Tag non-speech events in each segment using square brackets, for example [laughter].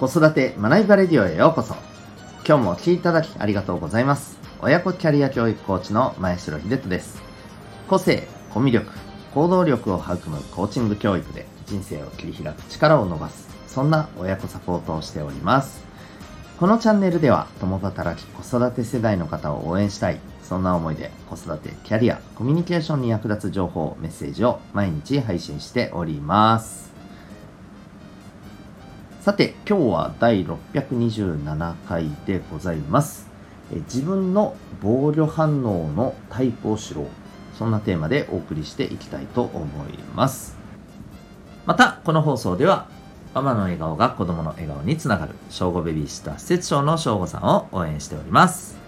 子育て学びバレディオへようこそ。今日もお聴きいただきありがとうございます。親子キャリア教育コーチの前城秀人です。個性コミュ力行動力を育むコーチング教育で人生を切り開く力を伸ばす。そんな親子サポートをしております。このチャンネルでは共働き子育て世代の方を応援したい。そんな思いで子育てキャリアコミュニケーションに役立つ情報メッセージを毎日配信しております。さて今日は第627回でございます。自分の防御反応のタイプを知ろう。そんなテーマでお送りしていきたいと思います。またこの放送ではママの笑顔が子供の笑顔につながる正午ベビーシッター施設長の正午さんを応援しております。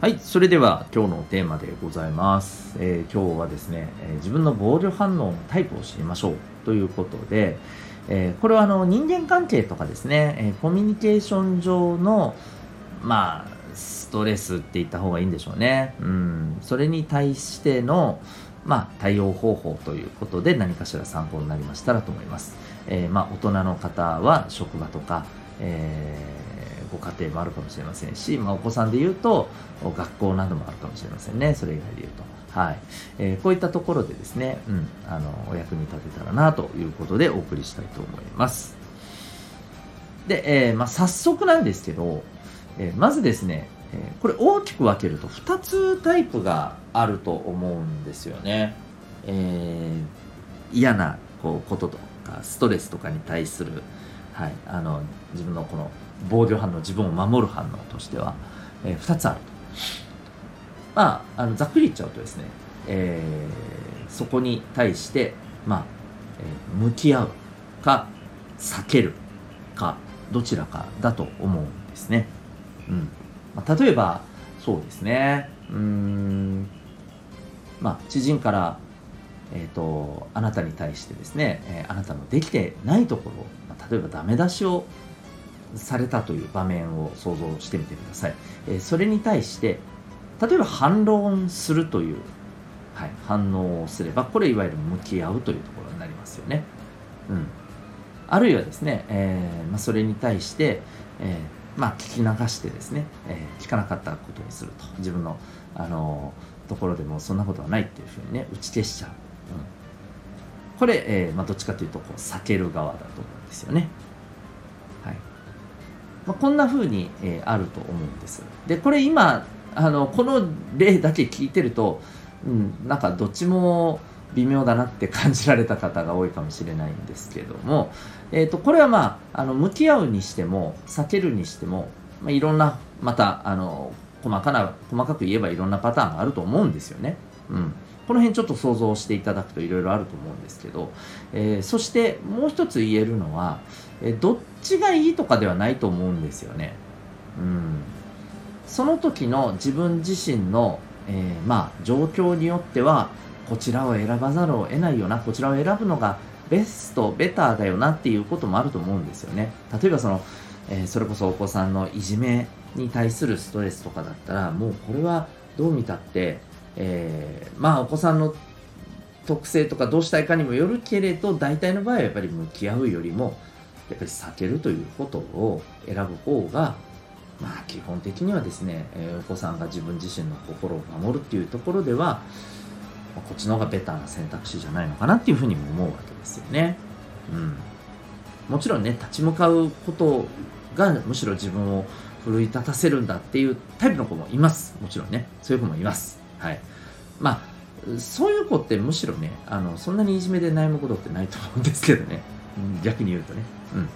はい、それでは今日のテーマでございます。えー、今日はですね、えー、自分の防御反応のタイプを知りましょう。ということで、えー、これはあの人間関係とかですね、えコミュニケーション上の、まあ、ストレスって言った方がいいんでしょうね。うん、それに対しての、まあ、対応方法ということで何かしら参考になりましたらと思います。えまあ、大人の方は職場とか、えーご家庭もあるかもしれませんし、まあ、お子さんで言うと学校などもあるかもしれませんねそれ以外で言うと。はいえー、こういったところでですね、うん、あのお役に立てたらなということでお送りしたいと思います。で、えー、まあ、早速なんですけど、えー、まずですね、えこれ大きく分けると2つタイプがあると思うんですよね。え嫌なこうこととかストレスとかに対する、はい、あの自分のこの防御反応自分を守る反応としては、え、2つあるとまああのざっくり言っちゃうとですね、えー、そこに対してまあ、えー、向き合うか避けるかどちらかだと思うんですね、うん。まあ、例えばそうですね。うん。まあ知人からえーと、あなたに対してですね、えー、あなたのできてないところ、まあ、例えばダメ出しをされたという場面を想像してみてください。えそれに対して例えば反論するという、はい、反応をすればこれいわゆる向き合うというところになりますよね。うん、あるいはですね、えー、まあ、それに対して、えー、まあ、聞き流してですね、えー、聞かなかったことにすると自分の、あのところでもそんなことはないっていうふうにね打ち消しちゃう。うん、これ、えまあ、どっちかというとこう避ける側だと思うんですよね。はいまあ、こんな風に、えー、あると思うんです。でこれ今あのこの例だけ聞いてると、うん、なんかどっちも微妙だなって感じられた方が多いかもしれないんですけども、えーと、これはまああの向き合うにしても避けるにしても、まあ、いろんなまたあの細かな細かく言えばいろんなパターンがあると思うんですよね。うん、この辺ちょっと想像していただくといろいろあると思うんですけど、えー、そしてもう一つ言えるのは、えどっちがいいとかではないと思うんですよね。うん、その時の自分自身の、えー、まあ、状況によってはこちらを選ばざるを得ないよなこちらを選ぶのがベストベターだよなっていうこともあると思うんですよね。例えばその、えー、それこそお子さんのいじめに対するストレスとかだったらもうこれはどう見たって、えー、まあお子さんの特性とかどうしたいかにもよるけれど大体の場合はやっぱり向き合うよりもやっぱり避けるということを選ぶ方がまあ基本的にはですね、えー、お子さんが自分自身の心を守るっていうところではこっちの方がベターな選択肢じゃないのかなっていうふうにも思うわけですよね。うん、もちろんね立ち向かうことがむしろ自分を奮い立たせるんだっていうタイプの子もいますもちろんねそういう子もいますはいまあそういう子ってむしろねあのそんなにいじめで悩むことってないと思うんですけどね逆に言うとね。うん。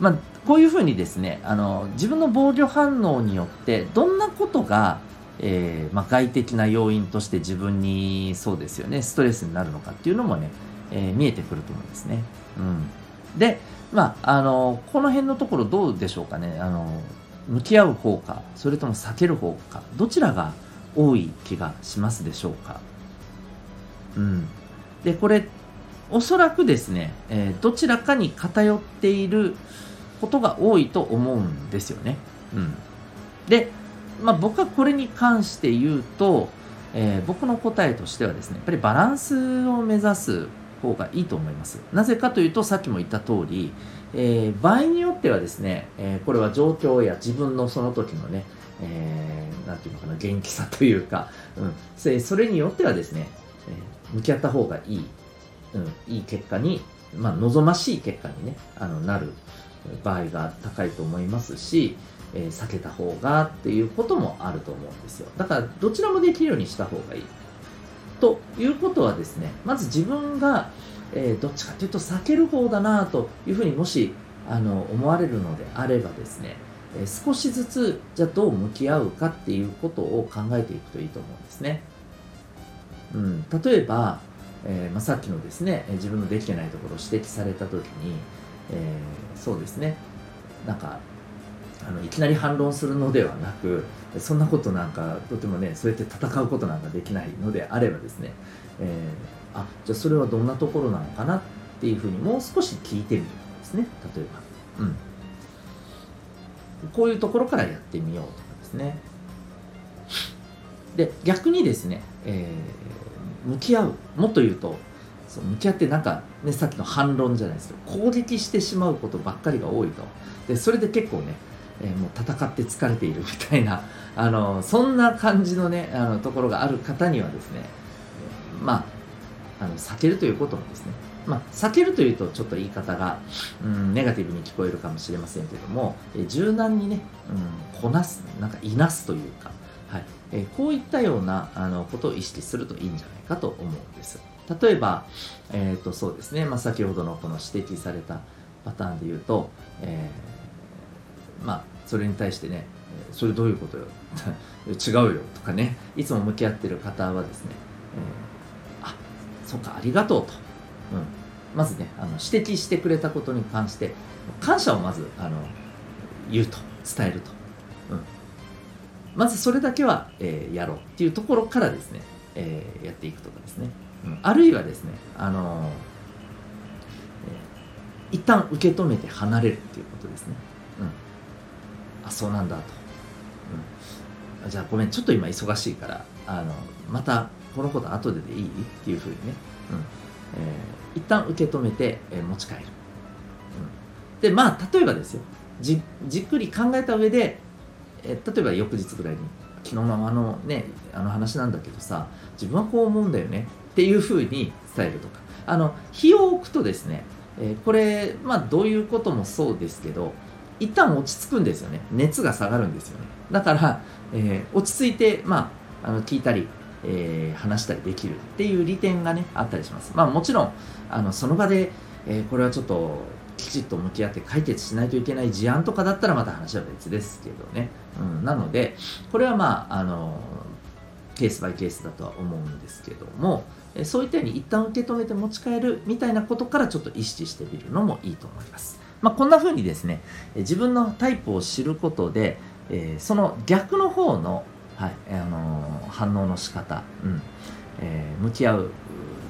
まあ、こういうふうにですね、あの、自分の防御反応によって、どんなことが、えー、まあ、外的な要因として自分に、そうですよね、ストレスになるのかっていうのもね、えー、見えてくると思うんですね。うん。で、まあ、あの、この辺のところどうでしょうかね。あの、向き合う方か、それとも避ける方か、どちらが多い気がしますでしょうか。うん。で、これおそらくですね、えー、どちらかに偏っていることが多いと思うんですよね。うん、で、まあ、僕はこれに関して言うと、えー、僕の答えとしてはですね、やっぱりバランスを目指す方がいいと思います。なぜかというとさっきも言った通り、えー、場合によってはですね、えー、これは状況や自分のその時のね、えー、なんていうのかな元気さというか、うん、それによってはですね、えー、向き合った方がいい、うん、いい結果にまあ、望ましい結果にねあのなる場合が高いと思いますし、えー、避けた方がっていうこともあると思うんですよ。だからどちらもできるようにした方がいいということはですねまず自分が、えー、どっちかというと避ける方だなというふうにもしあの思われるのであればですね、えー、少しずつじゃあどう向き合うかっていうことを考えていくといいと思うんですね、うん、例えばえー、まあ、さっきのですね自分のできてないところを指摘された時に、えー、そうですねなんかあのいきなり反論するのではなくそんなことなんかとてもねそうやって戦うことなんかできないのであればですね、えー、あじゃあそれはどんなところなのかなっていうふうにもう少し聞いてみるとかですね例えば、うん、こういうところからやってみようとかですね。で逆にですね、えー向き合う。もっと言うとその向き合ってなんか、ね、さっきの反論じゃないですけど攻撃してしまうことばっかりが多いと。でそれで結構ね、えー、もう戦って疲れているみたいな [laughs] あのそんな感じのねあのところがある方にはですね、えー、まああの避けるということもですねまあ、避けるというとちょっと言い方が、うん、ネガティブに聞こえるかもしれませんけども、え、柔軟にね、うん、こなすなんかいなすというか、はい。えー、こういったようなあのことを意識するといいんじゃないかと思うんです。例えば、えーとそうですね。まあ、先ほどのこの指摘されたパターンで言うと、えー、まあ、それに対してね、それどういうことよ？[laughs] 違うよとかね、いつも向き合っている方はですね、えー、あそうか、ありがとうと。うん、まずねあの指摘してくれたことに関して感謝をまずあの言うと。伝えると。うん。まずそれだけは、えー、やろうっていうところからですね、えー、やっていくとかですね、うん、あるいはですね、あのー、えー、一旦受け止めて離れるっていうことですね、うん、あそうなんだと、うん、じゃあごめんちょっと今忙しいからあのまたこのこと後ででいい？っていうふうにね、うん。えー、一旦受け止めて、えー、持ち帰る、うん、でまあ例えばですよ。じじっくり考えた上でえ例えば翌日ぐらいに昨日のあのねあの話なんだけどさ自分はこう思うんだよねっていうふうに伝えるとか。あの日を置くとですね、え、これまあどういうこともそうですけど一旦落ち着くんですよね。熱が下がるんですよね。だから、えー、落ち着いてまああの聞いたりえー、話したりできるっていう利点がねあったりします。まあもちろんあのその場で、えー、これはちょっときちっと向き合って解決しないといけない事案とかだったらまた話は別ですけどね、うん、なのでこれはまああのケースバイケースだとは思うんですけどもそういったように一旦受け止めて持ち帰るみたいなことからちょっと意識してみるのもいいと思います。まあ、こんな風にですね自分のタイプを知ることで、えー、その逆の方の、はいあのー、反応の仕方、うんえー、向き合う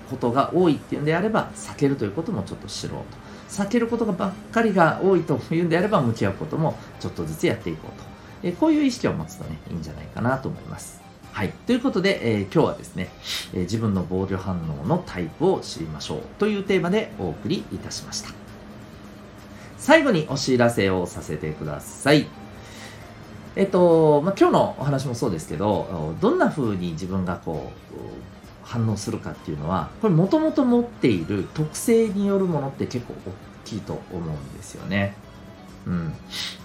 ことが多いっていうんであれば避けるということもちょっと知ろうと。避けることがばっかりが多いというんであれば向き合うこともちょっとずつやっていこうと、えこういう意識を持つとねいいんじゃないかなと思いますはい。ということで、えー、今日はですね、えー、自分の防御反応のタイプを知りましょうというテーマでお送りいたしました。最後にお知らせをさせてください。えっと、まあ、今日のお話もそうですけど、どんな風に自分がこう、反応するかっていうのはこれもともと持っている特性によるものって結構大きいと思うんですよね。うん、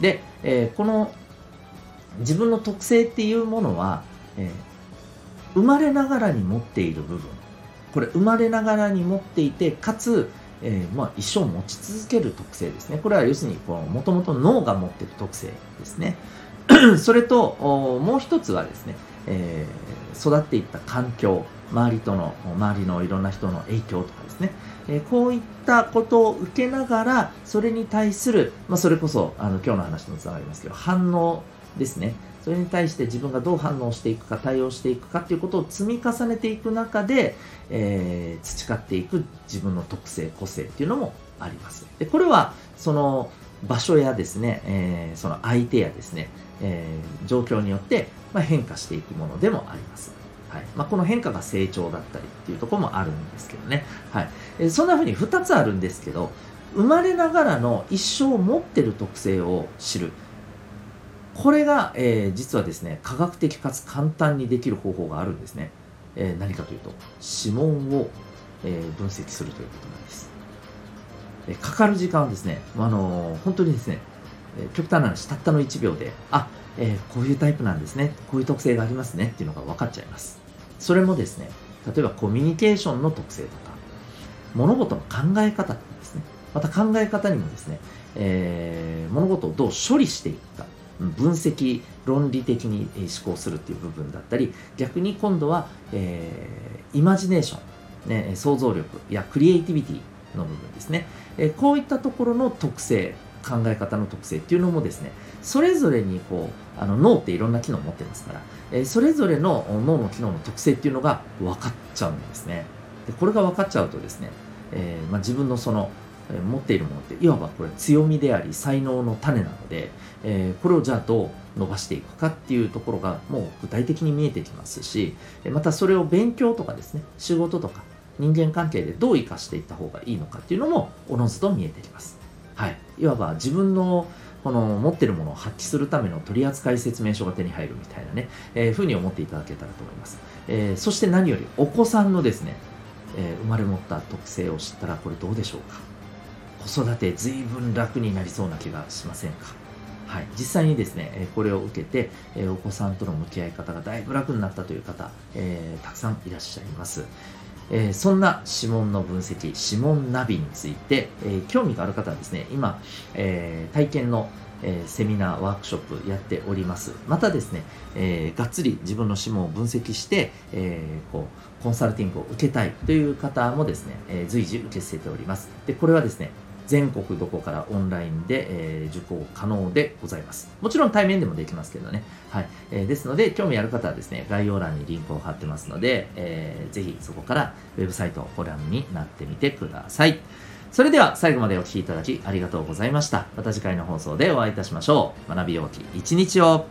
で、えー、この自分の特性っていうものは、えー、生まれながらに持っている部分。これ生まれながらに持っていてかつ、えー、まあ、一生持ち続ける特性ですね。これは要するにもともと脳が持っている特性ですね。[clears throat] それともう一つはですね、え育っていった環境。周りとの周りのいろんな人の影響とかですね、えー、こういったことを受けながらそれに対する、まあ、それこそあの今日の話ともつながりますけど反応ですね。それに対して自分がどう反応していくか対応していくかということを積み重ねていく中で、えー、培っていく自分の特性個性っていうのもあります。でこれはその場所やですね、えー、その相手やですね、えー、状況によって、まあ、変化していくものでもあります。はい。まあ、この変化が成長だったりっていうところもあるんですけどね、はい。えそんな風に2つあるんですけど生まれながらの一生を持ってる特性を知る。これが、えー、実はですね科学的かつ簡単にできる方法があるんですね、えー、何かというと指紋を、えー、分析するということなんです、えかかる時間はですね、あの本当にですね、え極端な話たったの1秒であ、えこういうタイプなんですね。こういう特性がありますねっていうのが分かっちゃいます。それもですね例えばコミュニケーションの特性とか物事の考え方とかですね。また考え方にもですね、えー、物事をどう処理していくか分析論理的に思考するっていう部分だったり逆に今度は、えー、イマジネーション、ね、想像力やクリエイティビティの部分ですね、えー、こういったところの特性考え方の特性っていうのもですねそれぞれにこうあの脳っていろんな機能を持ってますから、え、それぞれの脳の機能の特性っていうのが分かっちゃうんですねでこれが分かっちゃうとですね、えーまあ、自分のその持っているものっていわばこれ強みであり才能の種なので、えー、これをじゃあどう伸ばしていくかっていうところがもう具体的に見えてきますしまたそれを勉強とかですね仕事とか人間関係でどう生かしていった方がいいのかっていうのもおのずと見えてきます。はい、いわば自分のこの持ってるものを発揮するための取扱説明書が手に入るみたいなね、えー、ふうに思っていただけたらと思います。えー、そして何よりお子さんのですね、えー、生まれ持った特性を知ったらこれどうでしょうか子育て随分楽になりそうな気がしませんかはい、実際にですね、これを受けて、お子さんとの向き合い方がだいぶ楽になったという方、えー、たくさんいらっしゃいます。えー、そんな指紋の分析、指紋ナビについて、えー、興味がある方はですね、今、えー、体験の、えセミナー、ワークショップやっております。またですね、えがっつり自分の指紋を分析して、えこうコンサルティングを受けたいという方もですね、え随時受け付けております。で、これはですね、全国どこからオンラインで、え、受講可能でございます。もちろん対面でもできますけどね。はい。え、ですので、興味ある方はですね、概要欄にリンクを貼ってますので、えー、ぜひそこからウェブサイトをご覧になってみてください。それでは最後までお聴きいただきありがとうございました。また次回の放送でお会いいたしましょう。学びようき一日を。